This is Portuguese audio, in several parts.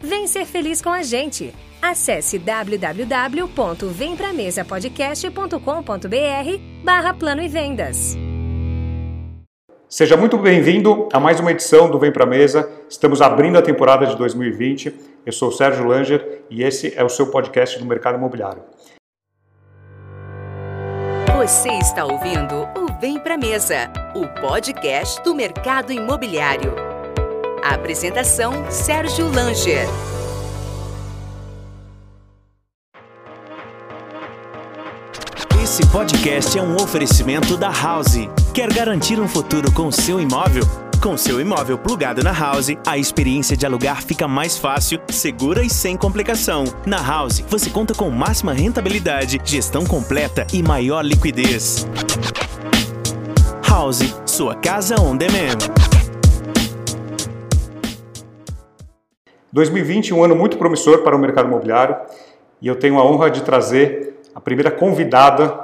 Vem ser feliz com a gente. Acesse www.vempramesapodcast.com.br barra Plano e Vendas. Seja muito bem-vindo a mais uma edição do Vem Pra Mesa. Estamos abrindo a temporada de 2020. Eu sou o Sérgio Langer e esse é o seu podcast do mercado imobiliário. Você está ouvindo o Vem Pra Mesa, o podcast do mercado imobiliário. A apresentação Sérgio Langer. Esse podcast é um oferecimento da House. Quer garantir um futuro com seu imóvel? Com seu imóvel plugado na House, a experiência de alugar fica mais fácil, segura e sem complicação. Na House, você conta com máxima rentabilidade, gestão completa e maior liquidez. House, sua casa on demand. 2020 um ano muito promissor para o mercado imobiliário e eu tenho a honra de trazer a primeira convidada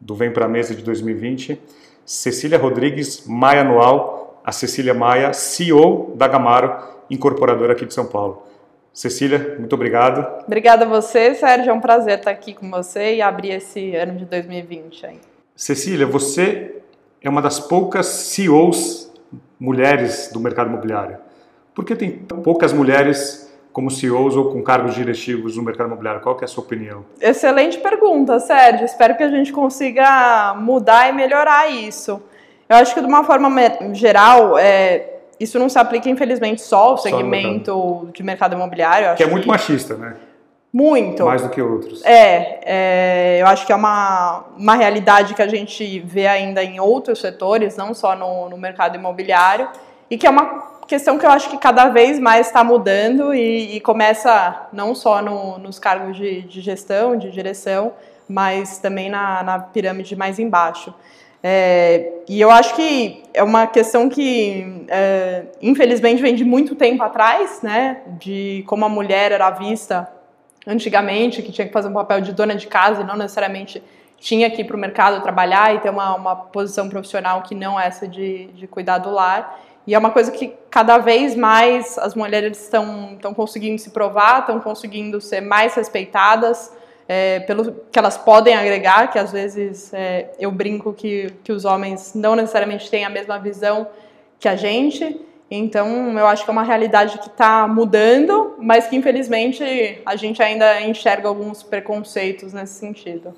do Vem Pra Mesa de 2020, Cecília Rodrigues Maia Anual, a Cecília Maia, CEO da Gamaro, incorporadora aqui de São Paulo. Cecília, muito obrigado. Obrigada a você, Sérgio. É um prazer estar aqui com você e abrir esse ano de 2020 aí. Cecília, você é uma das poucas CEOs mulheres do mercado imobiliário. Por que tem poucas mulheres como CEOs ou com cargos diretivos no mercado imobiliário? Qual é a sua opinião? Excelente pergunta, Sérgio. Espero que a gente consiga mudar e melhorar isso. Eu acho que de uma forma geral, é, isso não se aplica, infelizmente, só ao segmento só de mercado imobiliário. que é muito que... machista, né? Muito. Mais do que outros. É, é, eu acho que é uma, uma realidade que a gente vê ainda em outros setores, não só no, no mercado imobiliário, e que é uma questão que eu acho que cada vez mais está mudando e, e, começa não só no, nos cargos de, de, gestão, de direção, mas também na, na pirâmide mais embaixo. É, e eu acho que é uma questão que, é, infelizmente, vem de muito tempo atrás, né? De como a mulher era vista antigamente, que tinha que fazer um papel de dona de casa e não necessariamente tinha que ir para o mercado trabalhar e ter uma, uma posição profissional que não essa de, de cuidar do lar. E é uma coisa que cada vez mais as mulheres estão, conseguindo se provar, estão conseguindo ser mais respeitadas é, pelo que elas podem agregar, que às vezes é, eu brinco que, que os homens não necessariamente têm a mesma visão que a gente. Então, eu acho que é uma realidade que está mudando, mas que infelizmente a gente ainda enxerga alguns preconceitos nesse sentido.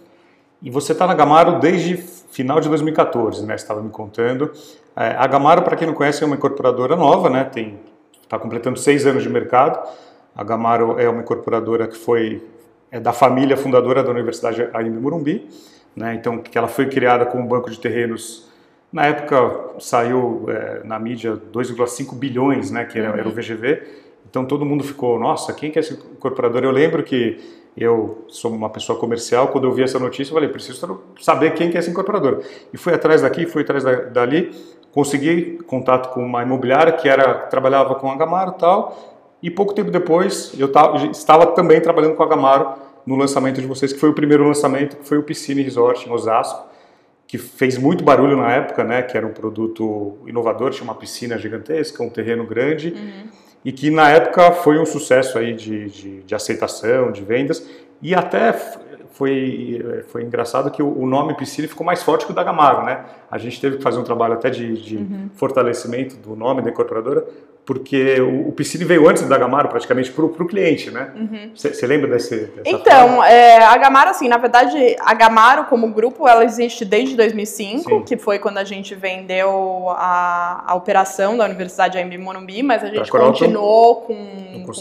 E você está na Gamaro desde final de 2014, né? Você estava me contando. É, a Gamaro, para quem não conhece, é uma incorporadora nova, né? Tem está completando seis anos de mercado. A Gamaro é uma incorporadora que foi é da família fundadora da Universidade AIM Morumbi, né? Então que ela foi criada com um banco de terrenos. Na época saiu é, na mídia 2,5 bilhões, né? Que era, era o VGV. Então todo mundo ficou, nossa, quem que é esse incorporador? Eu lembro que eu sou uma pessoa comercial, quando eu vi essa notícia, eu falei, preciso saber quem que é essa incorporadora. E fui atrás daqui, fui atrás dali, consegui contato com uma imobiliária que era trabalhava com a Gamaro e tal, e pouco tempo depois eu estava também trabalhando com a Gamaro no lançamento de vocês, que foi o primeiro lançamento, que foi o Piscine Resort em Osasco, que fez muito barulho na época, né, que era um produto inovador, tinha uma piscina gigantesca, um terreno grande, uhum e que na época foi um sucesso aí de, de, de aceitação, de vendas, e até foi, foi engraçado que o, nome Piscine ficou mais forte que o da Gamaro, né? A gente teve que fazer um trabalho até de, de uhum. fortalecimento do nome da incorporadora, porque o, o Piscine veio antes da Gamaro, praticamente, para o cliente, né? Você uhum. lembra desse, Então, é, a Gamaro, assim, na verdade, a Gamaro como grupo, ela existe desde 2005, Sim. que foi quando a gente vendeu a, a operação da Universidade AMB Morumbi, mas a gente continuou com, com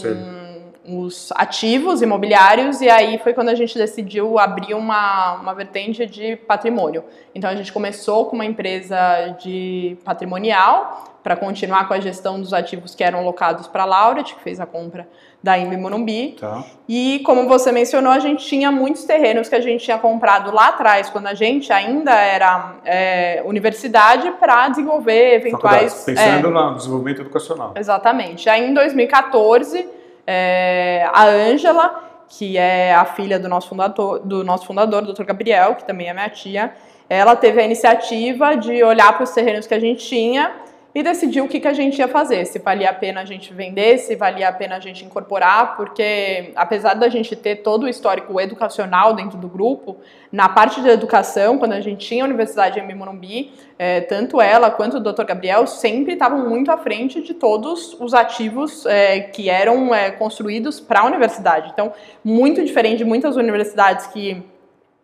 os ativos imobiliários e aí foi quando a gente decidiu abrir uma, uma vertente de patrimônio. Então a gente começou com uma empresa de patrimonial para continuar com a gestão dos ativos que eram locados para a Lauret, que fez a compra da Imbi Morumbi. Tá. E como você mencionou, a gente tinha muitos terrenos que a gente tinha comprado lá atrás, quando a gente ainda era é, universidade, para desenvolver eventuais... Pensando é, no desenvolvimento educacional. Exatamente. Aí em 2014 é, a Ângela, que é a filha do nosso fundador, do nosso fundador, Dr. Gabriel, que também é minha tia, ela teve a iniciativa de olhar para os terrenos que a gente tinha e decidir o que, que a gente ia fazer, se valia a pena a gente vender, se valia a pena a gente incorporar, porque apesar da gente ter todo o histórico educacional dentro do grupo, na parte de educação, quando a gente tinha a Universidade em Morumbi, é, tanto ela quanto o Dr. Gabriel sempre estavam muito à frente de todos os ativos é, que eram é, construídos para a universidade. Então, muito diferente de muitas universidades que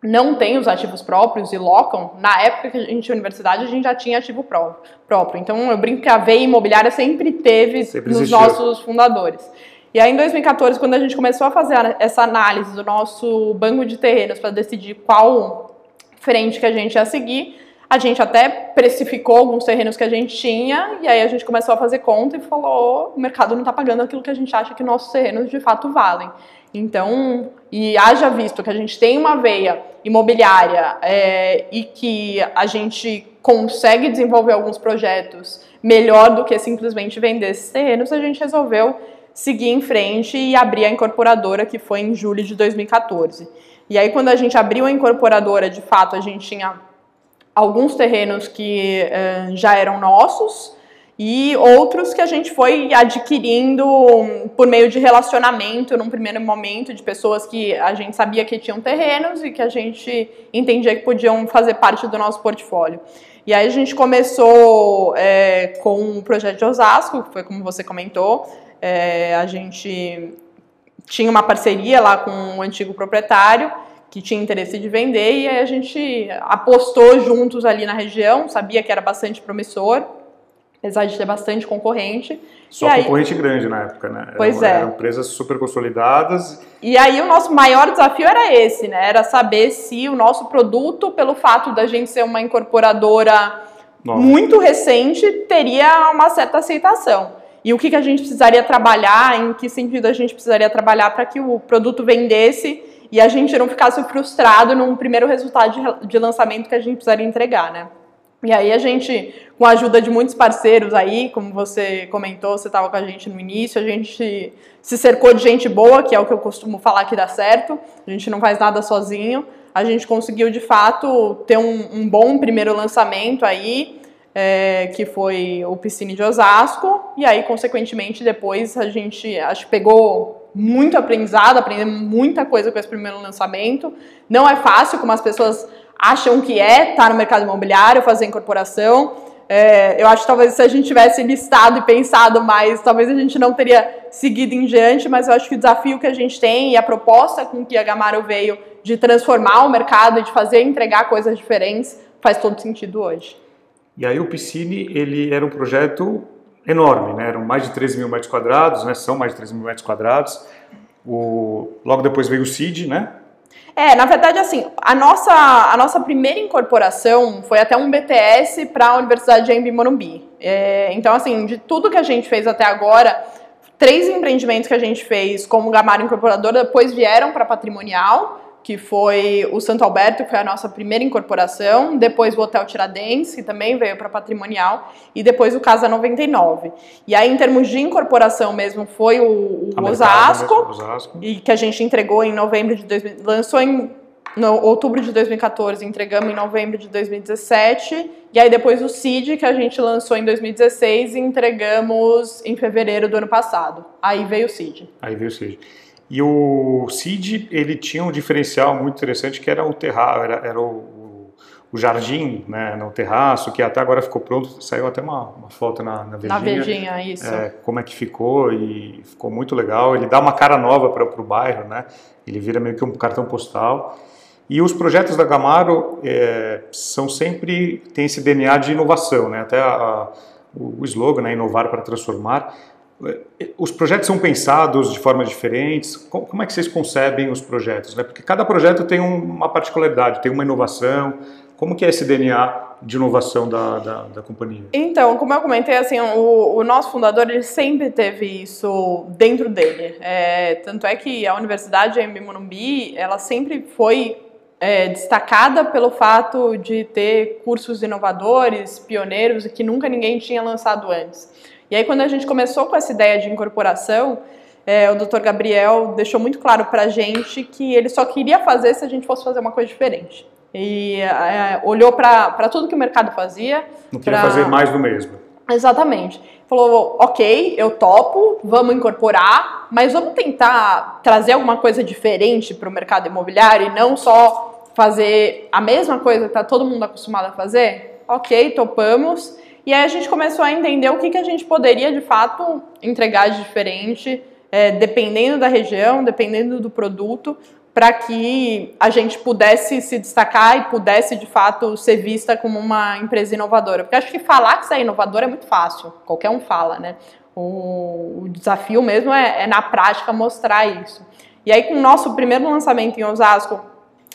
não tem os ativos próprios e locam, na época que a gente tinha universidade, a gente já tinha ativo próprio. Então, eu brinco que a veia imobiliária sempre teve sempre nos existiu. nossos fundadores. E aí, em 2014, quando a gente começou a fazer essa análise do nosso banco de terrenos para decidir qual frente que a gente ia seguir, a gente até precificou alguns terrenos que a gente tinha, e aí a gente começou a fazer conta e falou: o mercado não está pagando aquilo que a gente acha que nossos terrenos de fato valem. Então, e haja visto que a gente tem uma veia imobiliária é, e que a gente consegue desenvolver alguns projetos melhor do que simplesmente vender esses terrenos, a gente resolveu seguir em frente e abrir a incorporadora, que foi em julho de 2014. E aí, quando a gente abriu a incorporadora, de fato, a gente tinha alguns terrenos que uh, já eram nossos, e outros que a gente foi adquirindo por meio de relacionamento num primeiro momento de pessoas que a gente sabia que tinham terrenos e que a gente entendia que podiam fazer parte do nosso portfólio. E aí a gente começou é, com o projeto de Osasco, que foi como você comentou, é, a gente tinha uma parceria lá com o antigo proprietário que tinha interesse de vender e aí a gente apostou juntos ali na região, sabia que era bastante promissor apesar de ter bastante concorrente. Só e concorrente aí... grande na época, né? Pois eram, é. Eram empresas super consolidadas. E aí o nosso maior desafio era esse, né? Era saber se o nosso produto, pelo fato da gente ser uma incorporadora Nossa. muito recente, teria uma certa aceitação. E o que, que a gente precisaria trabalhar, em que sentido a gente precisaria trabalhar para que o produto vendesse e a gente não ficasse frustrado num primeiro resultado de, de lançamento que a gente precisaria entregar, né? E aí a gente, com a ajuda de muitos parceiros aí, como você comentou, você estava com a gente no início, a gente se cercou de gente boa, que é o que eu costumo falar que dá certo, a gente não faz nada sozinho, a gente conseguiu de fato ter um, um bom primeiro lançamento aí, é, que foi o Piscine de Osasco, e aí, consequentemente, depois a gente acho que pegou muito aprendizado, aprendemos muita coisa com esse primeiro lançamento. Não é fácil, como as pessoas acham que é estar tá no mercado imobiliário, fazer incorporação. É, eu acho que talvez se a gente tivesse listado e pensado mais, talvez a gente não teria seguido em diante, mas eu acho que o desafio que a gente tem e a proposta com que a Gamaro veio de transformar o mercado e de fazer entregar coisas diferentes faz todo sentido hoje. E aí o Piscine, ele era um projeto enorme, né? Eram mais de 13 mil metros quadrados, né? São mais de 13 mil metros quadrados. O... Logo depois veio o CID, né? É, na verdade, assim, a nossa, a nossa primeira incorporação foi até um BTS para a Universidade de Embi Morumbi. É, então, assim, de tudo que a gente fez até agora, três empreendimentos que a gente fez como Gamaro Incorporadora depois vieram para Patrimonial que foi o Santo Alberto, que foi a nossa primeira incorporação, depois o Hotel Tiradentes, que também veio para patrimonial, e depois o Casa 99. E aí, em termos de incorporação mesmo, foi o, o Osasco, Osasco, e que a gente entregou em novembro de 2000, lançou em no outubro de 2014, entregamos em novembro de 2017, e aí depois o CID, que a gente lançou em 2016 e entregamos em fevereiro do ano passado. Aí veio o CID. Aí veio o CID. E o CID, ele tinha um diferencial muito interessante que era o terraço, era, era o, o, jardim né, no terraço, que até agora ficou pronto, saiu até uma, uma foto na, na. Na Verdinha, isso. É, como é que ficou e ficou muito legal. Ele dá uma cara nova para o bairro, né? Ele vira meio que um cartão postal. E os projetos da Gamaro é, são sempre, tem esse DNA de inovação, né? Até a, a, o slogan, né? Inovar para transformar. Os projetos são pensados de formas diferentes. Como é que vocês concebem os projetos? Né? Porque cada projeto tem uma particularidade, tem uma inovação. Como que é esse DNA de inovação da, da, da companhia? Então, como eu comentei, assim, o, o, nosso fundador ele sempre teve isso dentro dele. É, tanto é que a Universidade em Morumbi, ela sempre foi é, destacada pelo fato de ter cursos inovadores, pioneiros que nunca ninguém tinha lançado antes. E aí, quando a gente começou com essa ideia de incorporação, é, o Dr. Gabriel deixou muito claro para a gente que ele só queria fazer se a gente fosse fazer uma coisa diferente. E é, olhou para tudo que o mercado fazia. Não queria pra... fazer mais do mesmo. Exatamente. Falou, ok, eu topo, vamos incorporar, mas vamos tentar trazer alguma coisa diferente para o mercado imobiliário e não só fazer a mesma coisa que está todo mundo acostumado a fazer? Ok, topamos. E aí a gente começou a entender o que, que a gente poderia de fato entregar de diferente, é, dependendo da região, dependendo do produto, para que a gente pudesse se destacar e pudesse de fato ser vista como uma empresa inovadora. Porque acho que falar que você é inovador é muito fácil, qualquer um fala, né? O, o desafio mesmo é, é, na prática mostrar isso. E aí, com o nosso primeiro lançamento em Osasco,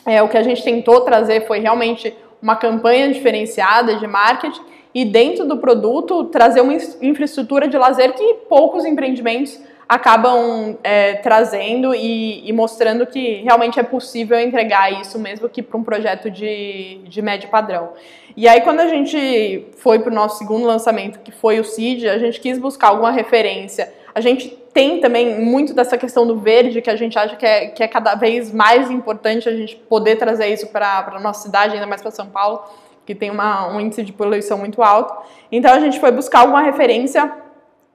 é, o que a gente tentou trazer foi realmente uma campanha diferenciada de marketing e dentro do produto trazer uma infraestrutura de lazer que poucos empreendimentos acabam é, trazendo e, e, mostrando que realmente é possível entregar isso mesmo que para um projeto de, de médio padrão. E aí quando a gente foi para o nosso segundo lançamento, que foi o CID, a gente quis buscar alguma referência. A gente tem também muito dessa questão do verde, que a gente acha que é, que é cada vez mais importante a gente poder trazer isso para a nossa cidade, ainda mais para São Paulo que tem uma, um índice de poluição muito alto. Então a gente foi buscar alguma referência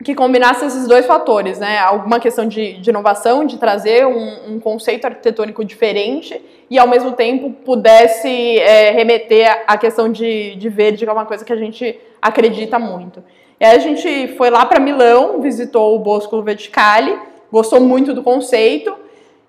que combinasse esses dois fatores, né? Alguma questão de, de inovação, de trazer um, um, conceito arquitetônico diferente e ao mesmo tempo pudesse é, remeter à questão de, de verde, que é uma coisa que a gente acredita muito. E aí a gente foi lá para Milão, visitou o Bosco Verticale, gostou muito do conceito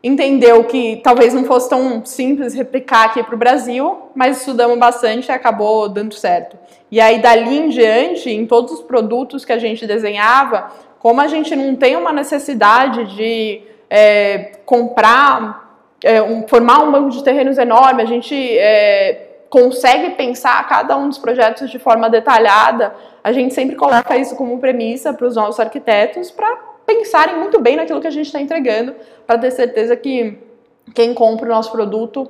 entendeu que talvez não fosse tão simples replicar aqui para o Brasil, mas estudamos bastante e acabou dando certo. E aí, dali em diante, em todos os produtos que a gente desenhava, como a gente não tem uma necessidade de é, comprar, é, um, formar um banco de terrenos enorme, a gente é, consegue pensar cada um dos projetos de forma detalhada, a gente sempre coloca isso como premissa para os nossos arquitetos para pensarem muito bem naquilo que a gente está entregando, para ter certeza que quem compra o nosso produto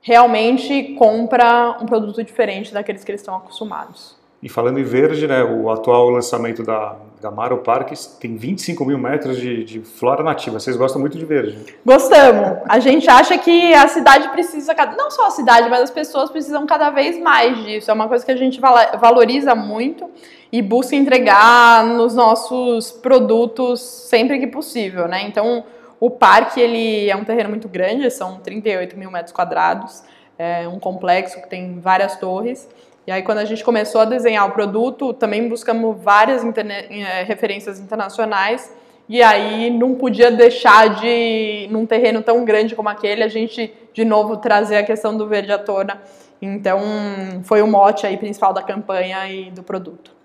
realmente compra um produto diferente daqueles que eles estão acostumados. E falando em verde, né, o atual lançamento da Gamaro Parques tem 25 mil metros de, de, flora nativa. Vocês gostam muito de verde? Gostamos. A gente acha que a cidade precisa, não só a cidade, mas as pessoas precisam cada vez mais disso. É uma coisa que a gente valoriza muito e busca entregar nos nossos produtos sempre que possível, né? Então, o parque ele é um terreno muito grande, são 38 mil metros quadrados, é um complexo que tem várias torres. E aí, quando a gente começou a desenhar o produto, também buscamos várias é, referências internacionais. E aí, não podia deixar de, num terreno tão grande como aquele, a gente de novo trazer a questão do verde à tona. Então, foi o mote aí principal da campanha e do produto.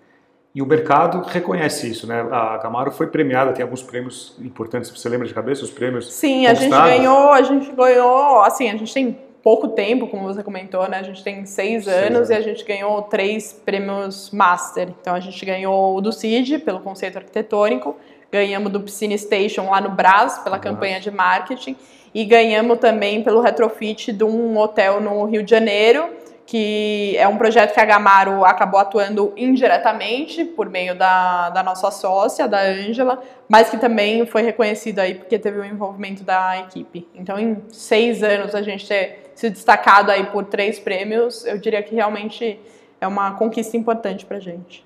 E o mercado reconhece isso, né? A Camaro foi premiada, tem alguns prêmios importantes. Você lembra de cabeça os prêmios? Sim, a gente ganhou, a gente ganhou, assim, a gente tem pouco tempo, como você comentou, né? A gente tem seis, seis anos, anos, e a gente ganhou três prêmios Master. Então a gente ganhou o do CID, pelo conceito arquitetônico, ganhamos do Piscine Station lá no Brás, pela campanha de marketing, e ganhamos também pelo retrofit de um hotel no Rio de Janeiro que é um projeto que a Gamaro acabou atuando indiretamente por meio da, da nossa sócia, da Ângela, mas que também foi reconhecido aí porque teve o envolvimento da equipe. Então, em seis anos, a gente ter se destacado aí por três prêmios, eu diria que realmente é uma conquista importante para a gente.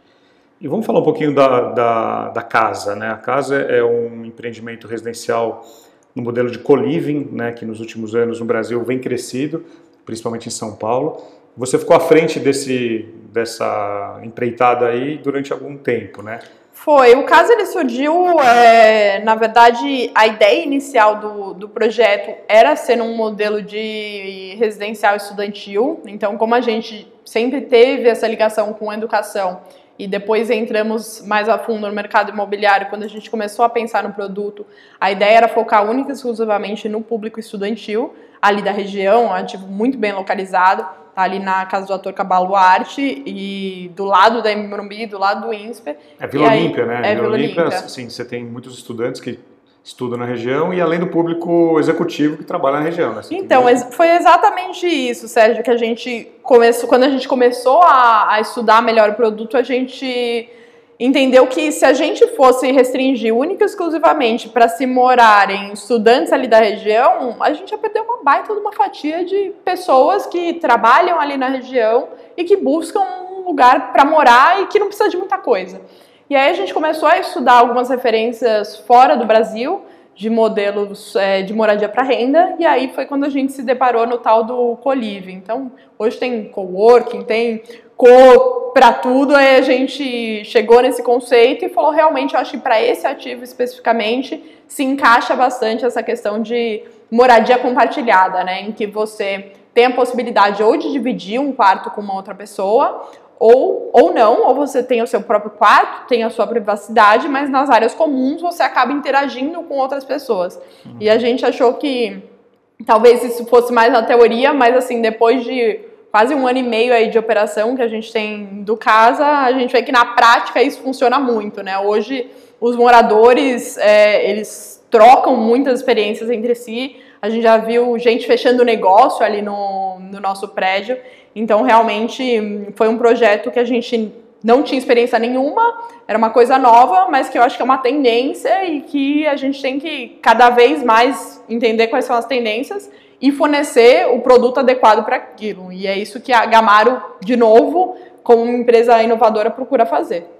E vamos falar um pouquinho da, da, da, casa, né? A casa é um empreendimento residencial no modelo de co-living, né, que nos últimos anos no Brasil vem crescido, principalmente em São Paulo. Você ficou à frente desse, dessa empreitada aí durante algum tempo, né? Foi. O caso ele surgiu, é, na verdade, a ideia inicial do, do projeto era ser um modelo de residencial estudantil. Então, como a gente sempre teve essa ligação com a educação e depois entramos mais a fundo no mercado imobiliário, quando a gente começou a pensar no produto, a ideia era focar única e exclusivamente no público estudantil, ali da região, ativo muito bem localizado, tá ali na casa do ator Cabaluarte e do lado da Morumbi, do lado do INSPER. É Vila Olímpia, né? É Vila Olímpia, sim, você tem muitos estudantes que estudam na região e além do público executivo que trabalha na região. Né? Então, foi exatamente isso, Sérgio, que a gente começou, quando a gente começou a, a estudar melhor o produto, a gente entendeu que se a gente fosse restringir única e exclusivamente para se morarem estudantes ali da região, a gente ia perder uma baita de uma fatia de pessoas que trabalham ali na região e que buscam um lugar para morar e que não precisa de muita coisa. E aí a gente começou a estudar algumas referências fora do Brasil de modelos é, de moradia para renda, e aí foi quando a gente se deparou no tal do co-living. Então, hoje tem coworking, tem co para tudo, aí a gente chegou nesse conceito e falou, realmente, eu acho que para esse ativo especificamente se encaixa bastante essa questão de moradia compartilhada, né, em que você tem a possibilidade ou de dividir um quarto com uma outra pessoa, ou, ou não, ou você tem o seu próprio quarto, tem a sua privacidade, mas nas áreas comuns você acaba interagindo com outras pessoas. Uhum. E a gente achou que talvez isso fosse mais na teoria, mas assim, depois de quase um ano e meio aí de operação que a gente tem do casa, a gente vê que na prática isso funciona muito, né? Hoje os moradores, é, eles trocam muitas experiências entre si, a gente já viu gente fechando negócio ali no, no nosso prédio, então, realmente, foi um projeto que a gente não tinha experiência nenhuma, era uma coisa nova, mas que eu acho que é uma tendência e que a gente tem que cada vez mais entender quais são as tendências e fornecer o produto adequado para aquilo. E é isso que a Gamaro, de novo, como empresa inovadora, procura fazer.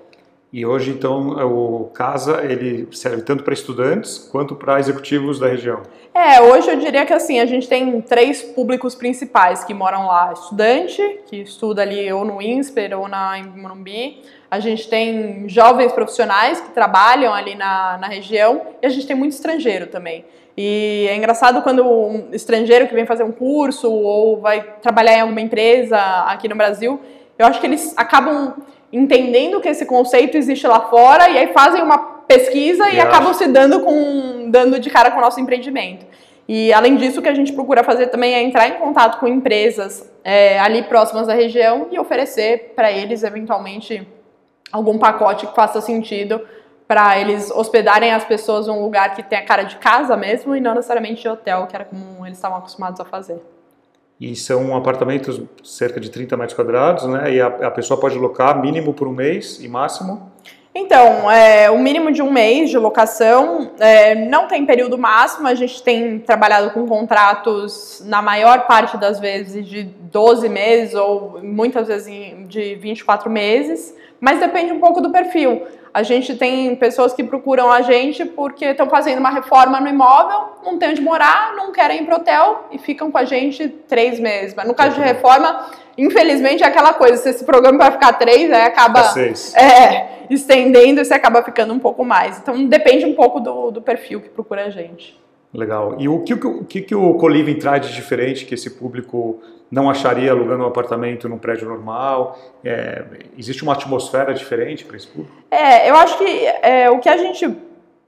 E hoje, então, o Casa ele serve tanto para estudantes quanto para executivos da região. É, hoje eu diria que assim, a gente tem três públicos principais que moram lá. Estudante, que estuda ali ou no INSPER ou na Morumbi. A gente tem jovens profissionais que trabalham ali na, na região. E a gente tem muito estrangeiro também. E é engraçado quando um estrangeiro que vem fazer um curso ou vai trabalhar em alguma empresa aqui no Brasil, eu acho que eles acabam entendendo que esse conceito existe lá fora e aí fazem uma pesquisa e, e acabam se dando com dando de cara com o nosso empreendimento. E além disso, o que a gente procura fazer também é entrar em contato com empresas é, ali próximas da região e oferecer para eles eventualmente algum pacote que faça sentido para eles hospedarem as pessoas em um lugar que tenha cara de casa mesmo e não necessariamente de hotel, que era como eles estavam acostumados a fazer. E são apartamentos cerca de 30 metros quadrados, né? E a, a pessoa pode locar mínimo por um mês e máximo? Então, é, o mínimo de um mês de locação é, não tem período máximo, a gente tem trabalhado com contratos, na maior parte das vezes, de 12 meses ou muitas vezes de 24 meses, mas depende um pouco do perfil. A gente tem pessoas que procuram a gente porque estão fazendo uma reforma no imóvel, não tem onde morar, não querem ir para hotel e ficam com a gente três meses. Mas no caso de reforma, infelizmente é aquela coisa, se esse programa vai ficar três, aí acaba é, estendendo e você acaba ficando um pouco mais. Então depende um pouco do, do perfil que procura a gente. Legal. E o que o, que, que o Coliving traz de diferente que esse público não acharia alugando um apartamento num prédio normal? É, existe uma atmosfera diferente para esse público? É, eu acho que é, o que a gente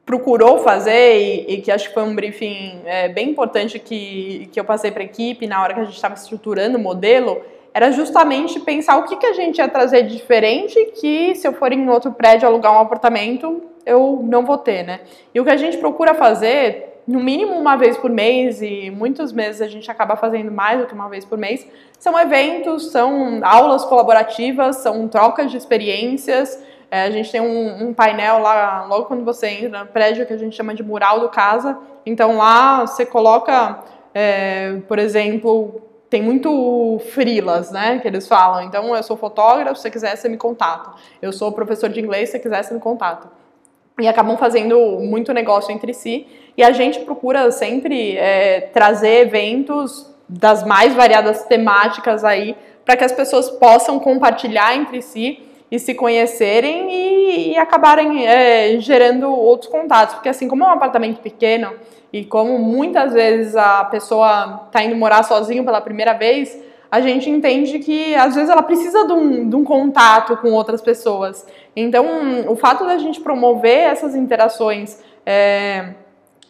procurou fazer e, e, que acho que foi um briefing é, bem importante que, que eu passei para a equipe na hora que a gente estava estruturando o modelo era justamente pensar o que, que a gente ia trazer de diferente que se eu for em outro prédio alugar um apartamento eu não vou ter, né? E o que a gente procura fazer no mínimo uma vez por mês, e muitos meses a gente acaba fazendo mais do que uma vez por mês, são eventos, são aulas colaborativas, são trocas de experiências. É, a gente tem um, um, painel lá, logo quando você entra no prédio, que a gente chama de mural do casa. Então lá você coloca, é, por exemplo, tem muito frilas, né, que eles falam. Então, eu sou fotógrafo, se você quiser, você me contata. Eu sou professor de inglês, se você quiser, você me contata. E acabam fazendo muito negócio entre si. e a gente procura sempre é, trazer eventos das mais variadas temáticas aí para que as pessoas possam compartilhar entre si e se conhecerem e, e acabarem é, gerando outros contatos. Porque assim, como é um apartamento pequeno e como muitas vezes a pessoa está indo morar sozinho pela primeira vez, a gente entende que às vezes ela precisa de um, de um, contato com outras pessoas. Então, o fato da gente promover essas interações, é,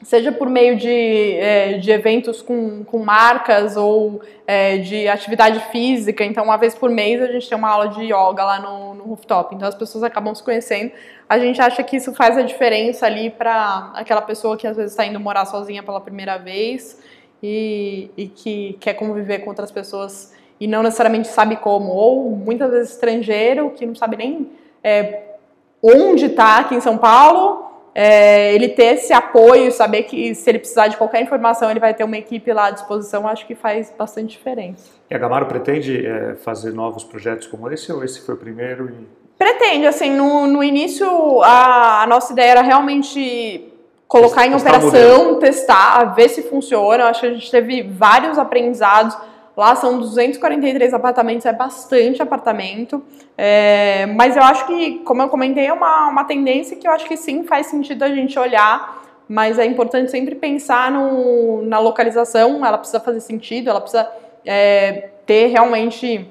seja por meio de, é, de eventos com, com marcas ou é, de atividade física, então uma vez por mês a gente tem uma aula de yoga lá no, no rooftop, então as pessoas acabam se conhecendo. A gente acha que isso faz a diferença ali para aquela pessoa que às vezes está indo morar sozinha pela primeira vez e, e que quer conviver com outras pessoas e não necessariamente sabe como, ou muitas vezes estrangeiro que não sabe nem é, onde está aqui em São Paulo, é, ele ter esse apoio, saber que se ele precisar de qualquer informação ele vai ter uma equipe lá à disposição, acho que faz bastante diferença. E a Gamaro pretende é, fazer novos projetos como esse ou esse foi o primeiro? E... Pretende, assim, no, no início a, a nossa ideia era realmente colocar em operação, testar, ver se funciona. Eu acho que a gente teve vários aprendizados. Lá são 243 apartamentos, é bastante apartamento. É, mas eu acho que, como eu comentei, é uma, uma tendência que eu acho que sim faz sentido a gente olhar. Mas é importante sempre pensar no, na localização, ela precisa fazer sentido, ela precisa é, ter realmente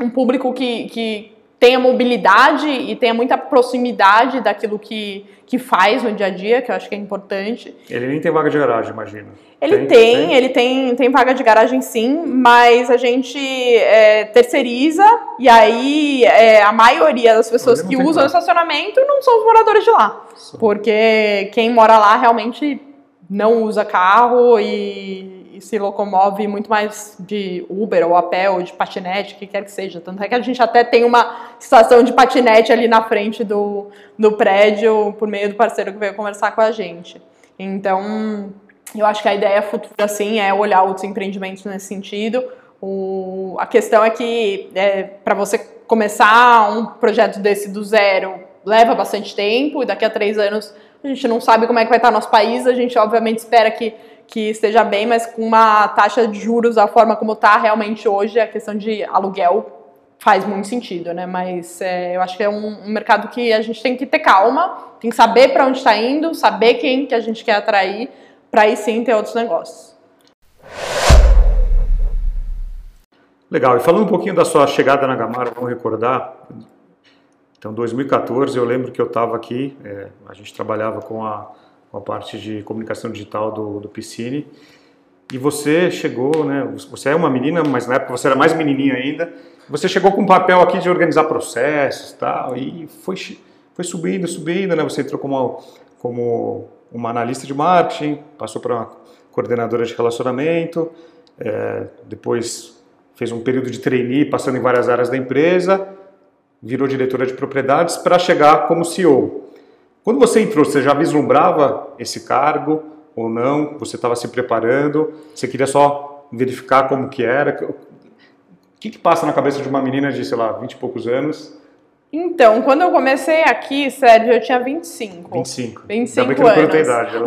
um público que, que tenha mobilidade e tenha muita proximidade daquilo que, que faz no dia a dia, que eu acho que é importante. Ele nem tem vaga de garagem, imagino. Ele tem, tem, tem? ele tem, tem vaga de garagem sim, mas a gente é, terceiriza e aí é, a maioria das pessoas que usam o estacionamento não são os moradores de lá. Sim. Porque quem mora lá realmente não usa carro e se locomove muito mais de Uber ou a pé ou de patinete, o que quer que seja. Tanto é que a gente até tem uma estação de patinete ali na frente do, do prédio por meio do parceiro que veio conversar com a gente. Então, eu acho que a ideia futura, sim, é olhar outros empreendimentos nesse sentido. O, a questão é que é, para você começar um projeto desse do zero leva bastante tempo e daqui a três anos a gente não sabe como é que vai estar nosso país, a gente obviamente espera que que esteja bem, mas com uma taxa de juros da forma como está realmente hoje, a questão de aluguel faz muito sentido, né? Mas é, eu acho que é um, um, mercado que a gente tem que ter calma, tem que saber para onde está indo, saber quem que a gente quer atrair, para aí sim ter outros negócios. Legal. E falando um pouquinho da sua chegada na Gamara, vamos recordar. Então, 2014, eu lembro que eu estava aqui, é, a gente trabalhava com a com a parte de comunicação digital do, do Piscine. E você chegou, né? Você é uma menina, mas na época você era mais menininha ainda. Você chegou com um papel aqui de organizar processos, tal, e foi foi subindo, subindo, né? Você entrou como como uma analista de marketing, passou para uma coordenadora de relacionamento, é, depois fez um período de trainee, passando em várias áreas da empresa, virou diretora de propriedades para chegar como CEO. Quando você entrou, você já vislumbrava esse cargo ou não? Você estava se preparando? Você queria só verificar como que era? O que, que passa na cabeça de uma menina de, sei lá, 20 e poucos anos? Então, quando eu comecei aqui, Sérgio, eu tinha 25. 25. 25 Ainda bem que anos. não a idade. Ela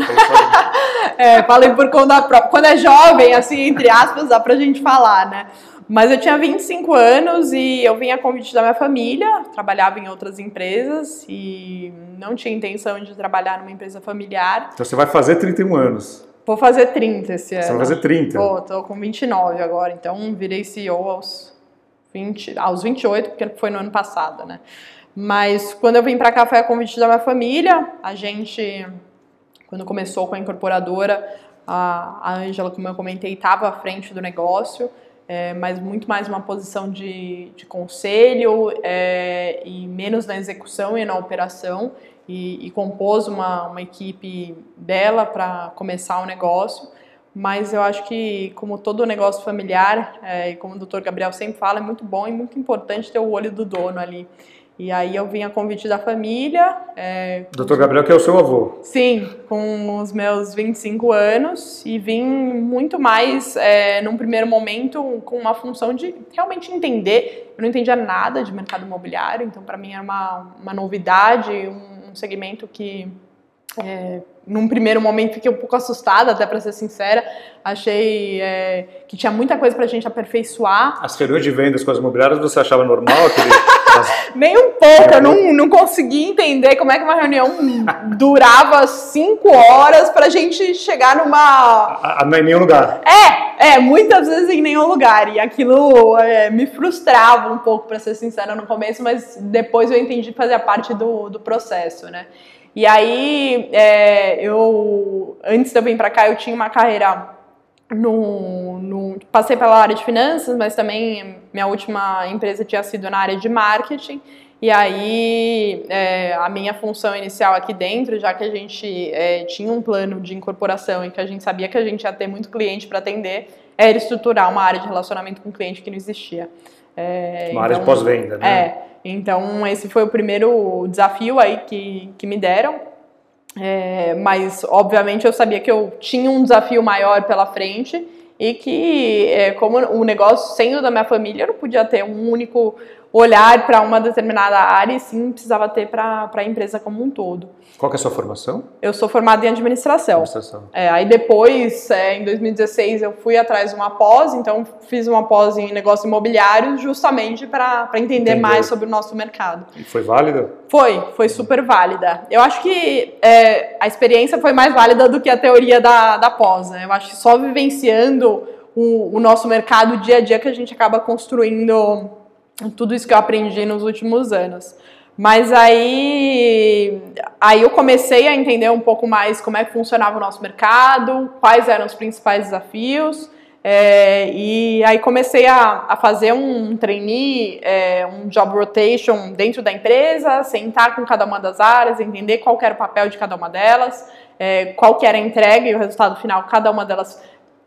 é, falei por conta própria. Quando é jovem, assim, entre aspas, dá pra gente falar, né? Mas eu tinha 25 anos e eu vim a convite da minha família, trabalhava em outras empresas e não tinha intenção de trabalhar numa empresa familiar. Então você vai fazer 31 anos. Vou fazer 30 esse ano. Você vai fazer 30? Vou, tô com 29 agora, então virei CEO aos 20, aos 28, porque foi no ano passado, né? Mas quando eu vim para cá foi a convite da minha família. A gente, quando começou com a incorporadora, a Ângela, como eu comentei, estava à frente do negócio é, mas muito mais uma posição de, de conselho é, e menos na execução e na operação, e, e compôs uma, uma equipe dela para começar o negócio. Mas eu acho que, como todo negócio familiar, é, e como o doutor Gabriel sempre fala, é muito bom e muito importante ter o olho do dono ali. E aí eu vim a convite da família. É, Doutor Gabriel, que é o seu avô. Sim, com os meus 25 anos e vim muito mais, é, num primeiro momento, com uma função de realmente entender. Eu não entendia nada de mercado imobiliário, então para mim era uma, uma novidade, um segmento que é, num primeiro momento fiquei um pouco assustada, até para ser sincera. Achei é, que tinha muita coisa para a gente aperfeiçoar. As reuniões de vendas com as imobiliárias você achava normal? Aquele, Nem um pouco, eu não, não conseguia entender como é que uma reunião durava cinco horas para a gente chegar numa. A, a, em nenhum lugar. É, é, muitas vezes em nenhum lugar. E aquilo é, me frustrava um pouco, para ser sincera, no começo, mas depois eu entendi que fazia parte do, do processo, né? E aí, é, eu, antes de eu vir para cá, eu tinha uma carreira no, no, passei pela área de finanças, mas também minha última empresa tinha sido na área de marketing. E aí, é, a minha função inicial aqui dentro, já que a gente é, tinha um plano de incorporação e que a gente sabia que a gente ia ter muito cliente para atender, era estruturar uma área de relacionamento com o cliente que não existia. É, uma então, área de então, pós-venda, né? É. Então, esse foi o primeiro desafio aí que, que me deram. É, mas, obviamente, eu sabia que eu tinha um desafio maior pela frente e que, é, como o negócio sendo da minha família, eu não podia ter um único olhar para uma determinada área e sim precisava ter para a empresa como um todo. Qual é a sua formação? Eu sou formada em administração. administração. É, aí depois, é, em 2016, eu fui atrás de uma pós, então fiz uma pós em negócio imobiliário justamente para entender Entendeu. mais sobre o nosso mercado. E foi válida? Foi, foi super válida. Eu acho que é, a experiência foi mais válida do que a teoria da, da pós. Né? Eu acho que só vivenciando o, o nosso mercado dia a dia que a gente acaba construindo tudo isso que eu aprendi nos últimos anos. Mas aí, aí eu comecei a entender um pouco mais como é que funcionava o nosso mercado, quais eram os principais desafios. É, e aí comecei a, a fazer um trainee, é, um job rotation dentro da empresa, sentar com cada uma das áreas, entender qual era o papel de cada uma delas, é, qual que era a entrega e o resultado final, cada uma delas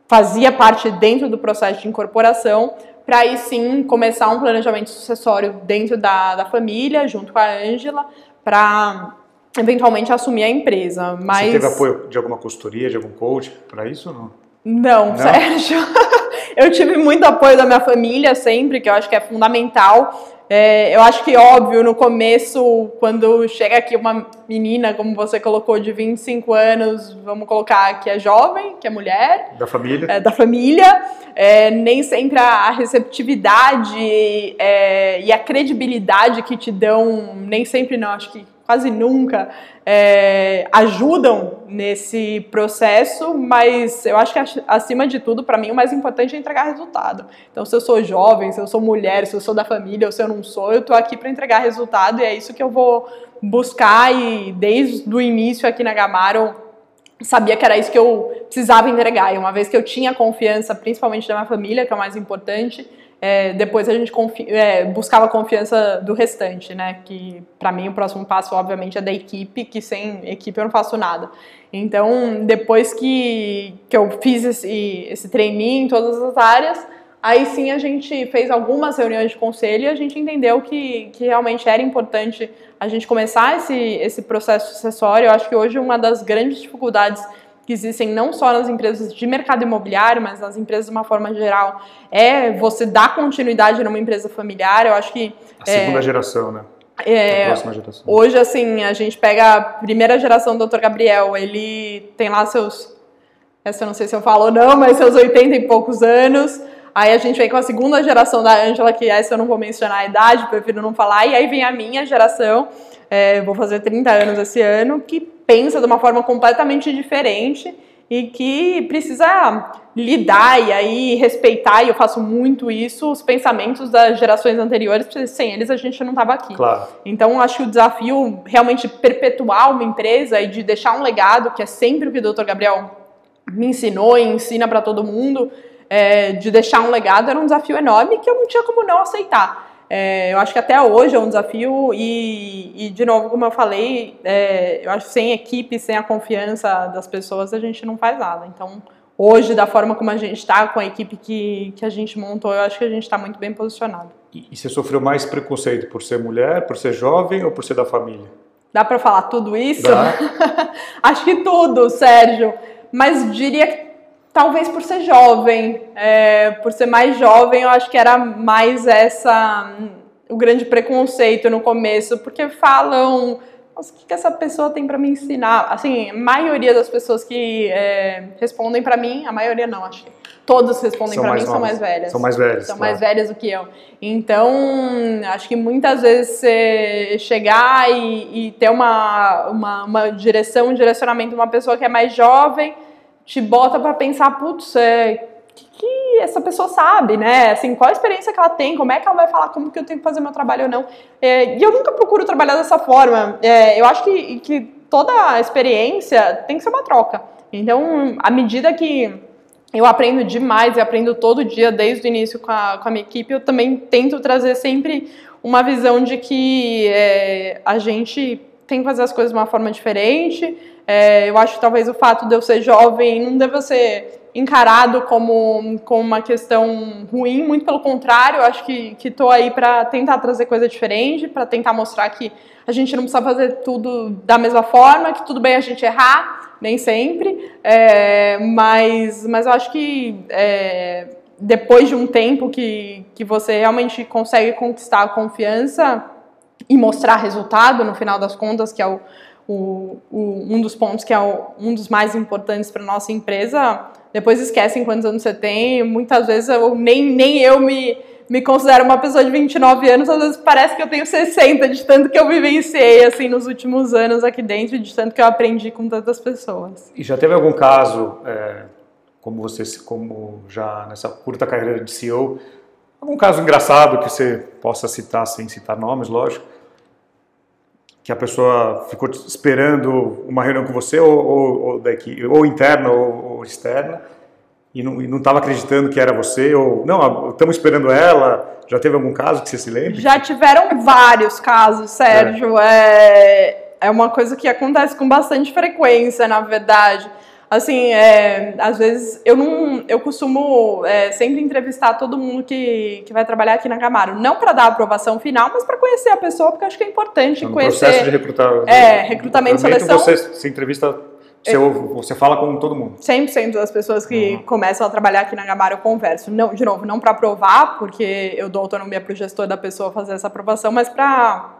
fazia parte dentro do processo de incorporação, para aí sim começar um planejamento sucessório dentro da, da família, junto com a Ângela, para eventualmente assumir a empresa. Mas... Você teve apoio de alguma consultoria, de algum coach para isso ou não? Não, não? Sérgio. eu tive muito apoio da minha família sempre, que eu acho que é fundamental. É, eu acho que, óbvio, no começo, quando chega aqui uma menina, como você colocou, de 25 anos, vamos colocar que é jovem, que é mulher. Da família. É, da família. É, nem sempre a receptividade é, e a credibilidade que te dão, nem sempre não, acho que quase nunca é, ajudam nesse processo, mas eu acho que acima de tudo, para mim, o mais importante é entregar resultado. Então, se eu sou jovem, se eu sou mulher, se eu sou da família ou se eu não sou, eu estou aqui para entregar resultado e é isso que eu vou buscar e desde o início aqui na Gamaro sabia que era isso que eu precisava entregar. E uma vez que eu tinha confiança, principalmente da minha família, que é o mais importante, é, depois a gente confi é, buscava a confiança do restante, né? Que para mim o próximo passo, obviamente, é da equipe, que sem equipe eu não faço nada. Então, depois que, que eu fiz esse, esse treininho em todas as áreas, aí sim a gente fez algumas reuniões de conselho e a gente entendeu que, que realmente era importante a gente começar esse, esse processo sucessório. Eu acho que hoje uma das grandes dificuldades que existem não só nas empresas de mercado imobiliário, mas nas empresas de uma forma geral, é você dar continuidade numa empresa familiar. Eu acho que. A segunda é, geração, né? É, a próxima geração. Hoje, assim, a gente pega a primeira geração do Dr. Gabriel, ele tem lá seus. Essa eu não sei se eu falo ou não, mas seus 80 e poucos anos. Aí a gente vem com a segunda geração da Ângela, que essa eu não vou mencionar a idade, prefiro não falar. E aí vem a minha geração, é, vou fazer 30 anos esse ano, que pensa de uma forma completamente diferente e que precisa lidar e aí respeitar, e eu faço muito isso, os pensamentos das gerações anteriores, porque sem eles a gente não estava aqui. Claro. Então, acho que o desafio realmente perpetuar uma empresa e de deixar um legado, que é sempre o que o Dr. Gabriel me ensinou e ensina para todo mundo, é, de deixar um legado, era um desafio enorme que eu não tinha como não aceitar. É, eu acho que até hoje é um desafio e, e de novo, como eu falei, é, eu acho que sem equipe, sem a confiança das pessoas, a gente não faz nada. Então, hoje, da forma como a gente está, com a equipe que, que a gente montou, eu acho que a gente está muito bem posicionado. E, e você sofreu mais preconceito por ser mulher, por ser jovem ou por ser da família? Dá para falar tudo isso? acho que tudo, Sérgio. Mas diria que talvez por ser jovem, é, por ser mais jovem, eu acho que era mais essa o grande preconceito no começo, porque falam nossa, o que, que essa pessoa tem para me ensinar? Assim, a maioria das pessoas que é, respondem para mim, a maioria não, acho que todas respondem para mim são mais velhas. São mais velhas. São claro. mais velhas do que eu. Então, acho que muitas vezes você chegar e, e ter uma, uma, uma, direção, um direcionamento de uma pessoa que é mais jovem, te bota para pensar, putz, é, que, que essa pessoa sabe, né? Assim, qual a experiência que ela tem, como é que ela vai falar como que eu tenho que fazer meu trabalho ou não. É, e eu nunca procuro trabalhar dessa forma. É, eu acho que, que toda experiência tem que ser uma troca. Então, à medida que eu aprendo demais e aprendo todo dia, desde o início com a, com a minha equipe, eu também tento trazer sempre uma visão de que é, a gente tem que fazer as coisas de uma forma diferente. É, eu acho que talvez o fato de eu ser jovem não deva ser encarado como, como uma questão ruim, muito pelo contrário, eu acho que estou aí para tentar trazer coisa diferente, para tentar mostrar que a gente não precisa fazer tudo da mesma forma, que tudo bem a gente errar, nem sempre, é, mas, mas eu acho que é, depois de um tempo que, que você realmente consegue conquistar a confiança e mostrar resultado, no final das contas, que é o, o, o um dos pontos que é o, um dos mais importantes para nossa empresa, depois esquecem quantos anos você tem, muitas vezes eu, nem, nem eu me me considero uma pessoa de 29 anos, às vezes parece que eu tenho 60, de tanto que eu vivenciei assim nos últimos anos aqui dentro, de tanto que eu aprendi com tantas pessoas. E já teve algum caso, é, como você, como já nessa curta carreira de CEO, algum caso engraçado que você possa citar sem citar nomes, lógico, que a pessoa ficou esperando uma reunião com você ou, ou, ou daqui, ou interna ou, ou externa? e não estava acreditando que era você, ou não, estamos esperando ela. Já teve algum caso que você se lembre? Já tiveram vários casos, Sérgio. É. é, é uma coisa que acontece com bastante frequência, na verdade. Assim, é, às vezes eu não, eu costumo é, sempre entrevistar todo mundo que, que vai trabalhar aqui na Camaro, não para dar a aprovação final, mas para conhecer a pessoa, porque acho que é importante no conhecer. processo de recrutar, é, recrutamento e seleção. Você se entrevista você, você fala com todo mundo? 100% das pessoas que uhum. começam a trabalhar aqui na Gamara eu converso. Não, de novo, não para aprovar, porque eu dou autonomia para o gestor da pessoa fazer essa aprovação, mas para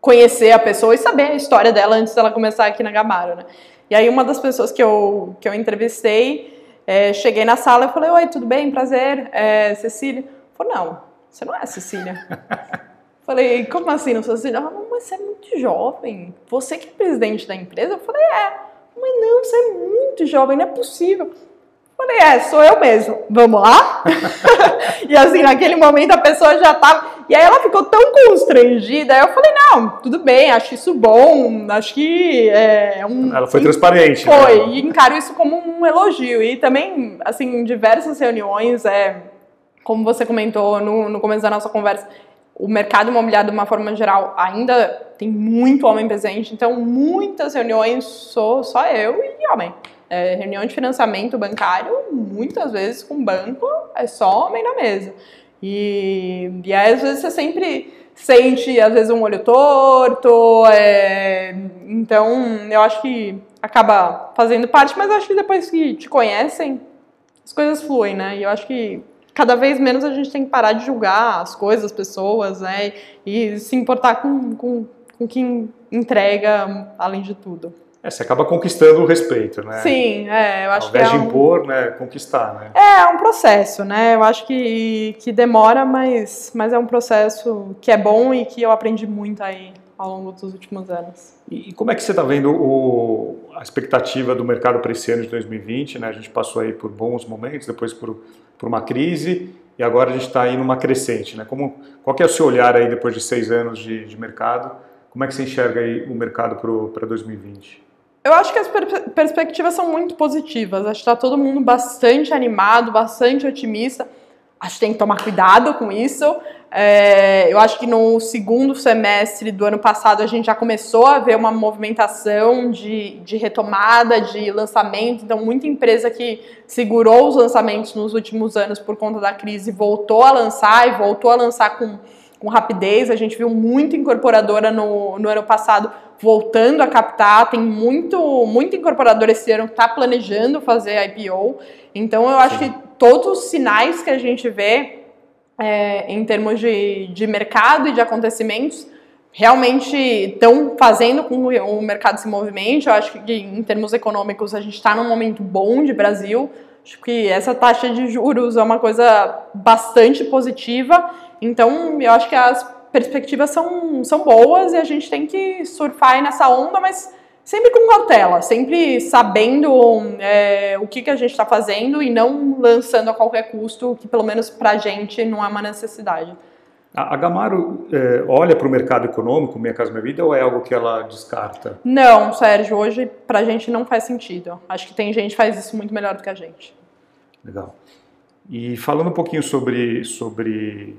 conhecer a pessoa e saber a história dela antes dela começar aqui na Gamara, né? E aí uma das pessoas que eu, que eu entrevistei, é, cheguei na sala e falei, oi, tudo bem? Prazer, é, Cecília? Falei, não, você não é Cecília. falei, como assim não sou Cecília? Ela falou, mas você é muito jovem, você que é presidente da empresa? Eu falei, é. Mas não, você é muito jovem, não é possível. Falei, é, sou eu mesmo. Vamos lá? e assim, naquele momento a pessoa já tava. E aí ela ficou tão constrangida. Aí eu falei, não, tudo bem, acho isso bom. Acho que é um. Ela foi transparente. Foi, né? e encaro isso como um elogio. E também, assim, em diversas reuniões, é, como você comentou no, no começo da nossa conversa, o mercado imobiliário, de uma forma geral, ainda tem muito homem presente, então muitas reuniões sou só eu e homem. É, reunião de financiamento bancário, muitas vezes com banco, é só homem na mesa. E, e aí, às vezes, você sempre sente, às vezes, um olho torto. É, então, eu acho que acaba fazendo parte, mas acho que depois que te conhecem, as coisas fluem, né? E eu acho que cada vez menos a gente tem que parar de julgar as coisas, as pessoas, né? E se importar com, com, com quem entrega, além de tudo. É, você acaba conquistando o respeito, né? Sim, é, eu acho Ao que invés é de um... impor, né, conquistar, né? É, é um processo, né? Eu acho que, que demora, mas, mas é um processo que é bom e que eu aprendi muito aí ao longo dos últimos anos. E, e como é que você está vendo o, a expectativa do mercado para esse ano de 2020? Né? A gente passou aí por bons momentos, depois por, por uma crise e agora a gente está aí numa crescente. Né? Como, qual é o seu olhar aí depois de seis anos de, de mercado? Como é que você enxerga aí o mercado para 2020? Eu acho que as per perspectivas são muito positivas. Acho que está todo mundo bastante animado, bastante otimista. Acho que tem que tomar cuidado com isso. É, eu acho que no segundo semestre do ano passado a gente já começou a ver uma movimentação de, de retomada, de lançamento. Então, muita empresa que segurou os lançamentos nos últimos anos por conta da crise voltou a lançar e voltou a lançar com, com rapidez. A gente viu muita incorporadora no, no ano passado voltando a captar. Tem muito, muito incorporador esse ano que está planejando fazer IPO. Então, eu acho Sim. que todos os sinais que a gente vê é, em termos de, de mercado e de acontecimentos realmente estão fazendo com que o mercado se movimente. Eu acho que em termos econômicos a gente está num momento bom de Brasil. Acho que essa taxa de juros é uma coisa bastante positiva. Então, eu acho que as perspectivas são, são boas e a gente tem que surfar nessa onda, mas sempre com cautela, sempre sabendo é, o que, que a gente está fazendo e não lançando a qualquer custo, que pelo menos para a gente não é uma necessidade. A Gamaro é, olha para o mercado econômico, Minha Casa Minha Vida, ou é algo que ela descarta? Não, Sérgio, hoje para a gente não faz sentido. Acho que tem gente que faz isso muito melhor do que a gente. Legal. E falando um pouquinho sobre, sobre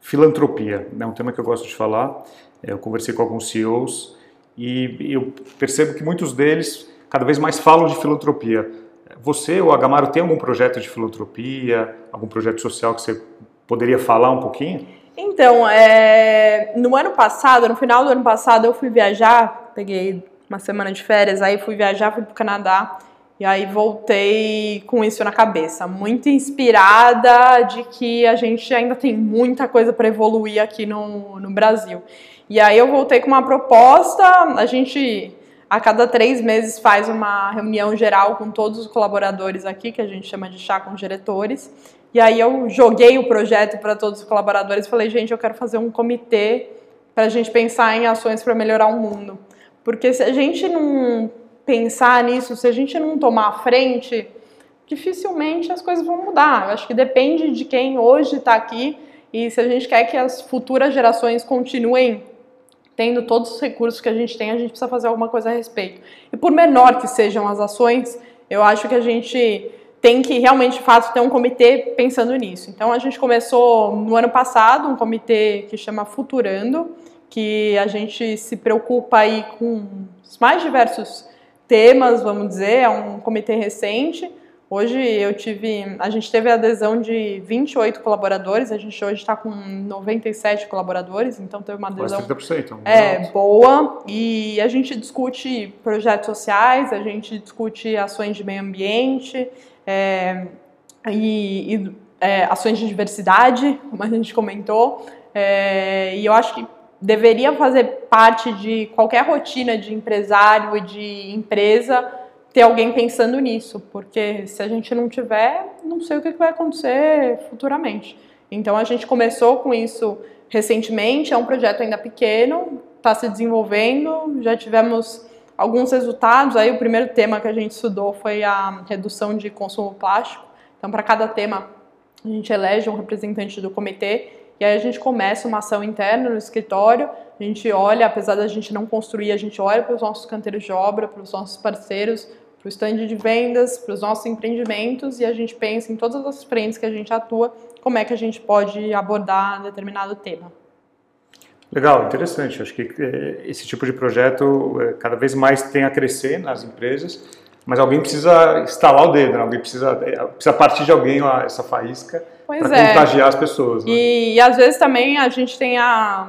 filantropia, é um tema que eu gosto de falar. É, eu conversei com alguns CEOs e eu percebo que muitos deles cada vez mais falam de filantropia. Você ou a Gamaro tem algum projeto de filantropia, algum projeto social que você poderia falar um pouquinho? Então, é, no ano passado, no final do ano passado, eu fui viajar, peguei uma semana de férias, aí fui viajar, fui para o Canadá, e aí voltei com isso na cabeça, muito inspirada de que a gente ainda tem muita coisa para evoluir aqui no, no Brasil. E aí eu voltei com uma proposta, a gente a cada três meses faz uma reunião geral com todos os colaboradores aqui, que a gente chama de chá com diretores, e aí eu joguei o projeto para todos os colaboradores e falei, gente, eu quero fazer um comitê para a gente pensar em ações para melhorar o mundo. Porque se a gente não pensar nisso, se a gente não tomar a frente, dificilmente as coisas vão mudar. Eu acho que depende de quem hoje está aqui e se a gente quer que as futuras gerações continuem tendo todos os recursos que a gente tem, a gente precisa fazer alguma coisa a respeito. E por menor que sejam as ações, eu acho que a gente tem que realmente, de fato, ter um comitê pensando nisso. Então, a gente começou no ano passado um comitê que chama Futurando, que a gente se preocupa aí com os mais diversos temas, vamos dizer, é um comitê recente. Hoje eu tive, a gente teve a adesão de 28 colaboradores, a gente hoje está com 97 colaboradores, então teve uma adesão Quase 30%, é, boa. E a gente discute projetos sociais, a gente discute ações de meio ambiente, é, e, e é, ações de diversidade, como a gente comentou. É, e eu acho que deveria fazer parte de qualquer rotina de empresário e de empresa ter alguém pensando nisso, porque se a gente não tiver, não sei o que vai acontecer futuramente. Então a gente começou com isso recentemente, é um projeto ainda pequeno, está se desenvolvendo, já tivemos alguns resultados. Aí o primeiro tema que a gente estudou foi a redução de consumo plástico. Então, para cada tema, a gente elege um representante do comitê e aí a gente começa uma ação interna no escritório. A gente olha, apesar da gente não construir, a gente olha para os nossos canteiros de obra, para os nossos parceiros, para o stand de vendas, para os nossos empreendimentos e a gente pensa em todas as frentes que a gente atua, como é que a gente pode abordar determinado tema. Legal, interessante. Acho que é, esse tipo de projeto é, cada vez mais tem a crescer nas empresas, mas alguém precisa instalar o dedo, né? alguém precisa, é, precisa partir de alguém essa faísca para é. contagiar as pessoas. Né? E, e, às vezes também a gente tem a,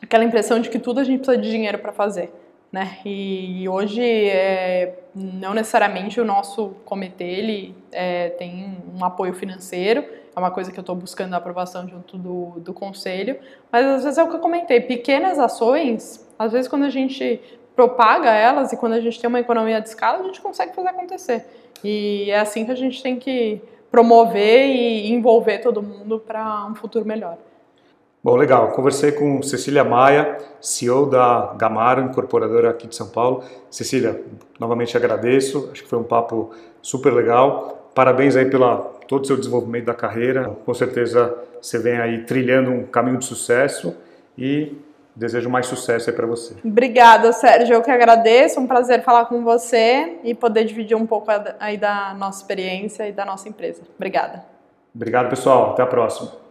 aquela impressão de que tudo a gente precisa de dinheiro para fazer. Né? E, e hoje é, não necessariamente o nosso comitê ele é, tem um apoio financeiro, é uma coisa que eu estou buscando a aprovação junto do, do conselho, mas às vezes é o que eu comentei, pequenas ações, às vezes quando a gente propaga elas e quando a gente tem uma economia de escala, a gente consegue fazer acontecer. E é assim que a gente tem que promover e envolver todo mundo para um futuro melhor. Bom, legal. Conversei com Cecília Maia, CEO da Gamaro, incorporadora aqui de São Paulo. Cecília, novamente agradeço. Acho que foi um papo super legal. Parabéns aí pela todo o seu desenvolvimento da carreira. Com certeza você vem aí trilhando um caminho de sucesso e desejo mais sucesso aí para você. Obrigada, Sérgio. Eu que agradeço. Um prazer falar com você e poder dividir um pouco aí da nossa experiência e da nossa empresa. Obrigada. Obrigado, pessoal. Até a próxima.